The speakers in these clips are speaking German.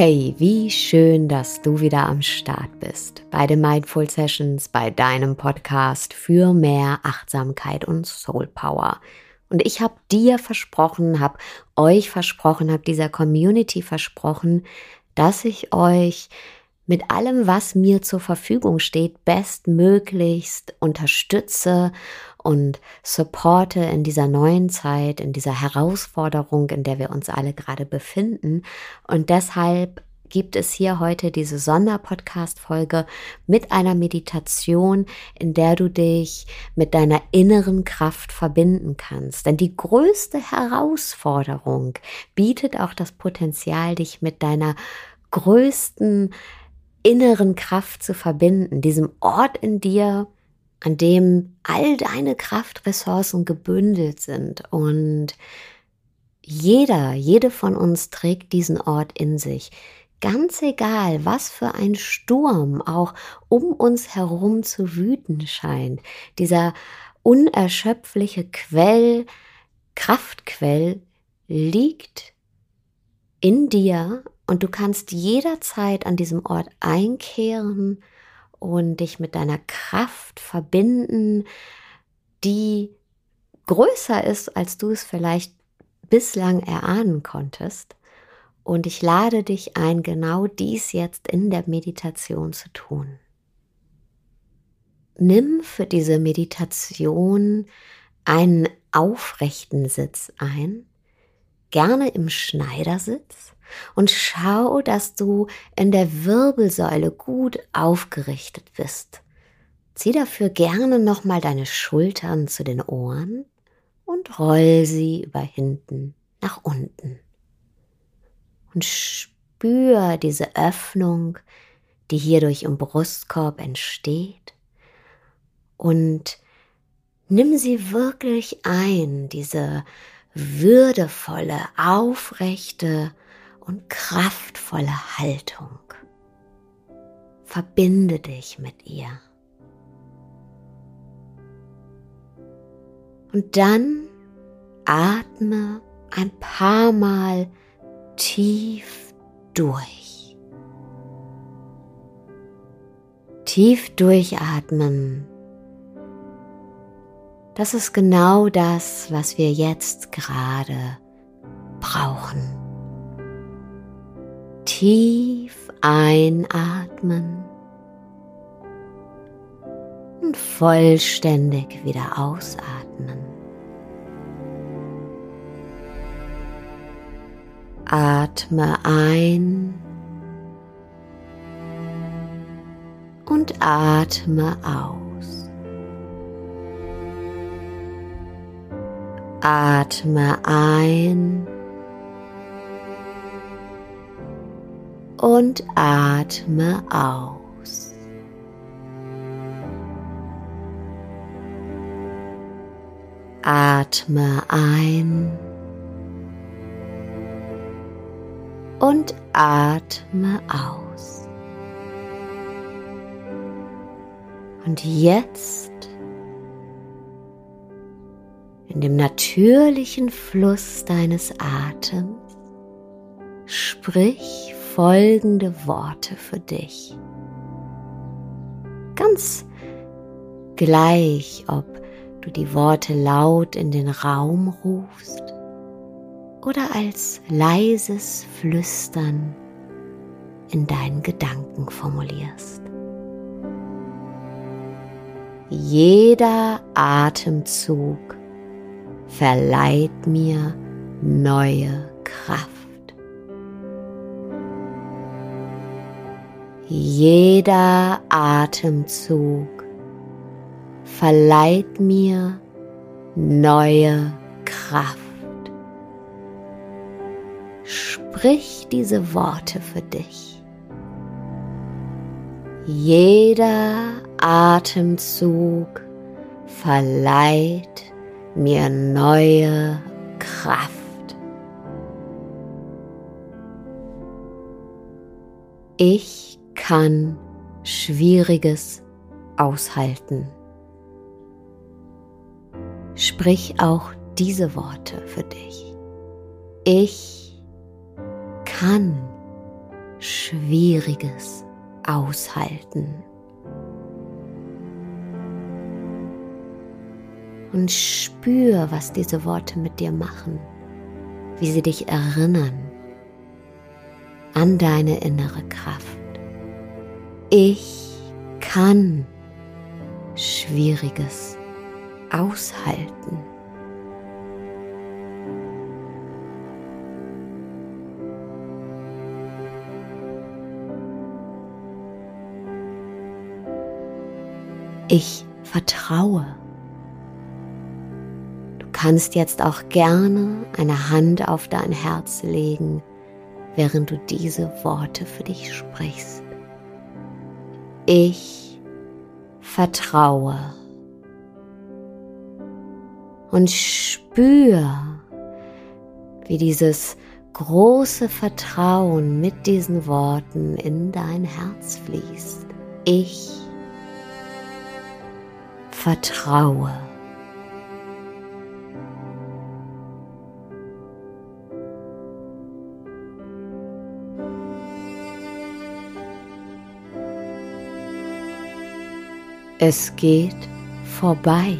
Hey, wie schön, dass du wieder am Start bist bei den Mindful Sessions, bei deinem Podcast für mehr Achtsamkeit und Soul Power. Und ich habe dir versprochen, habe euch versprochen, habe dieser Community versprochen, dass ich euch mit allem, was mir zur Verfügung steht, bestmöglichst unterstütze und supporte in dieser neuen Zeit, in dieser Herausforderung, in der wir uns alle gerade befinden. Und deshalb gibt es hier heute diese Sonderpodcast-Folge mit einer Meditation, in der du dich mit deiner inneren Kraft verbinden kannst. Denn die größte Herausforderung bietet auch das Potenzial, dich mit deiner größten inneren Kraft zu verbinden, diesem Ort in dir, an dem all deine Kraftressourcen gebündelt sind und jeder, jede von uns trägt diesen Ort in sich. Ganz egal, was für ein Sturm auch um uns herum zu wüten scheint, dieser unerschöpfliche Quell, Kraftquell liegt in dir und du kannst jederzeit an diesem Ort einkehren und dich mit deiner Kraft verbinden, die größer ist, als du es vielleicht bislang erahnen konntest. Und ich lade dich ein, genau dies jetzt in der Meditation zu tun. Nimm für diese Meditation einen aufrechten Sitz ein, gerne im Schneidersitz und schau, dass du in der Wirbelsäule gut aufgerichtet bist. Zieh dafür gerne nochmal deine Schultern zu den Ohren und roll sie über hinten nach unten. Und spür diese Öffnung, die hierdurch im Brustkorb entsteht. Und nimm sie wirklich ein, diese würdevolle, aufrechte und kraftvolle Haltung. Verbinde dich mit ihr. Und dann atme ein paar Mal tief durch. Tief durchatmen. Das ist genau das, was wir jetzt gerade brauchen tief einatmen und vollständig wieder ausatmen. Atme ein und atme aus. Atme ein und atme aus. Atme ein und atme aus. Und jetzt in dem natürlichen Fluss deines Atems sprich folgende Worte für dich. Ganz gleich, ob du die Worte laut in den Raum rufst oder als leises Flüstern in deinen Gedanken formulierst. Jeder Atemzug verleiht mir neue Kraft. Jeder Atemzug verleiht mir neue Kraft. Sprich diese Worte für dich. Jeder Atemzug verleiht mir neue Kraft. Ich kann Schwieriges aushalten. Sprich auch diese Worte für dich. Ich kann Schwieriges aushalten. Und spür, was diese Worte mit dir machen, wie sie dich erinnern an deine innere Kraft. Ich kann Schwieriges aushalten. Ich vertraue. Du kannst jetzt auch gerne eine Hand auf dein Herz legen, während du diese Worte für dich sprichst. Ich vertraue. Und spür, wie dieses große Vertrauen mit diesen Worten in dein Herz fließt. Ich vertraue. Es geht vorbei.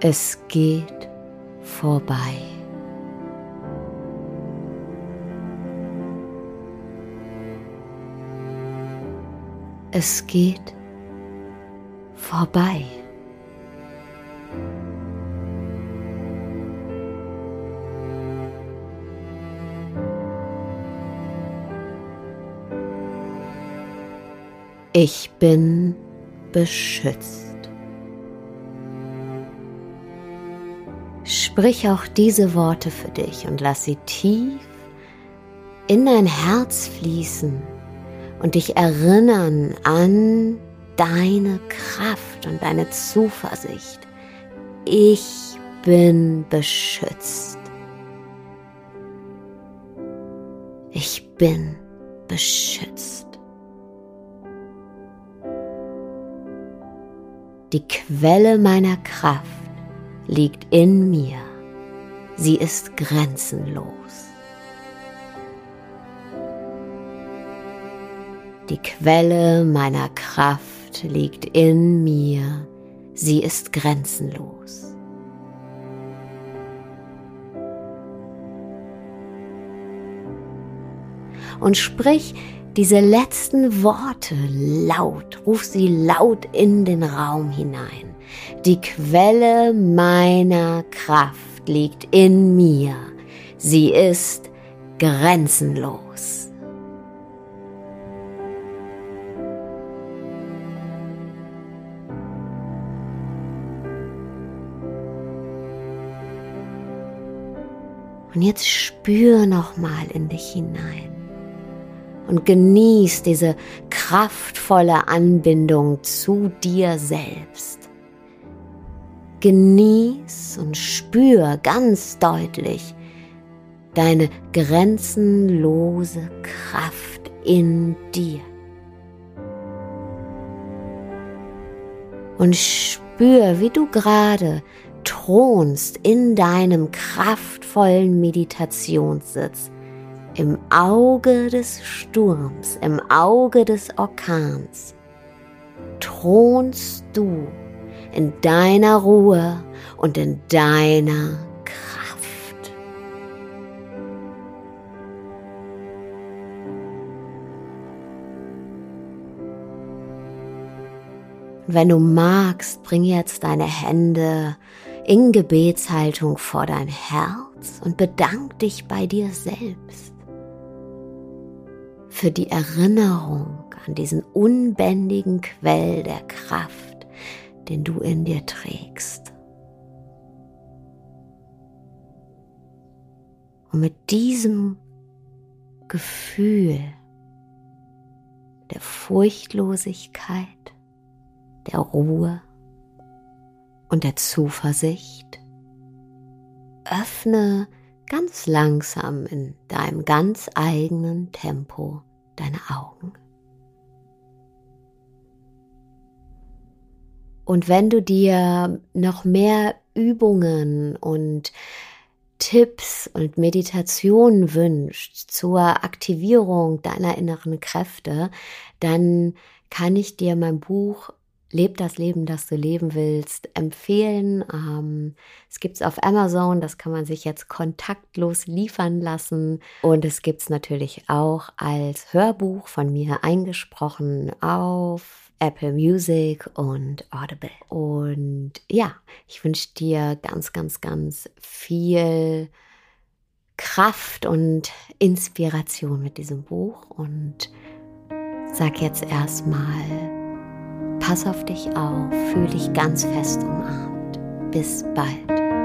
Es geht vorbei. Es geht vorbei. Ich bin beschützt. Sprich auch diese Worte für dich und lass sie tief in dein Herz fließen und dich erinnern an deine Kraft und deine Zuversicht. Ich bin beschützt. Ich bin beschützt. Die Quelle meiner Kraft liegt in mir. Sie ist grenzenlos. Die Quelle meiner Kraft liegt in mir. Sie ist grenzenlos. Und sprich diese letzten Worte laut, ruf sie laut in den Raum hinein. Die Quelle meiner Kraft liegt in mir. Sie ist grenzenlos. Und jetzt spür noch mal in dich hinein und genieß diese kraftvolle Anbindung zu dir selbst. Genieß und spür ganz deutlich deine grenzenlose Kraft in dir. Und spür, wie du gerade thronst in deinem kraftvollen Meditationssitz, im Auge des Sturms, im Auge des Orkans, thronst du in deiner Ruhe und in deiner Kraft. wenn du magst, bring jetzt deine Hände in Gebetshaltung vor dein Herz und bedank dich bei dir selbst für die Erinnerung an diesen unbändigen Quell der Kraft, den du in dir trägst. Und mit diesem Gefühl der Furchtlosigkeit, der Ruhe, und der Zuversicht. Öffne ganz langsam in deinem ganz eigenen Tempo deine Augen. Und wenn du dir noch mehr Übungen und Tipps und Meditationen wünscht zur Aktivierung deiner inneren Kräfte, dann kann ich dir mein Buch Leb das Leben, das du leben willst, empfehlen. Ähm, es gibt es auf Amazon, das kann man sich jetzt kontaktlos liefern lassen. Und es gibt es natürlich auch als Hörbuch von mir eingesprochen auf Apple Music und Audible. Und ja, ich wünsche dir ganz, ganz, ganz viel Kraft und Inspiration mit diesem Buch und sag jetzt erstmal Pass auf dich auf, fühl dich ganz fest umarmt. Bis bald.